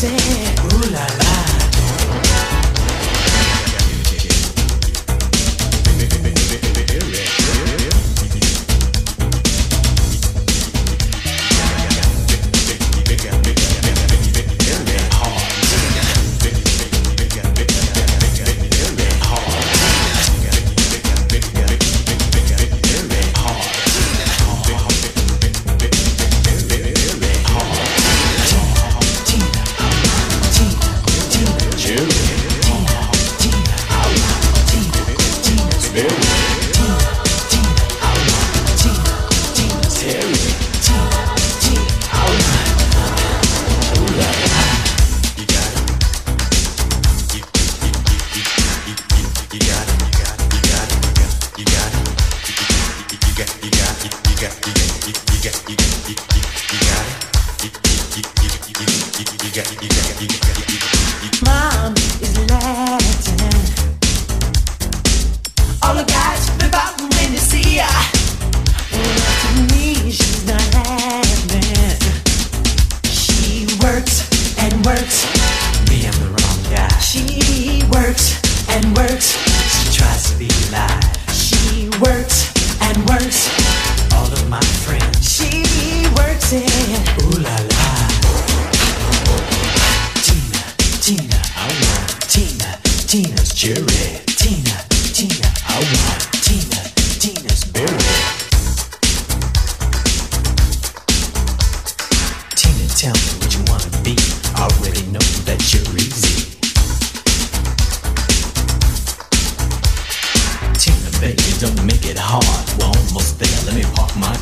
sing Tina's cherry. Tina, Tina, I want Tina, Tina's berry. Tina, tell me what you wanna be. I already know that you're easy. Tina, baby, don't make it hard. We're almost there. Let me park my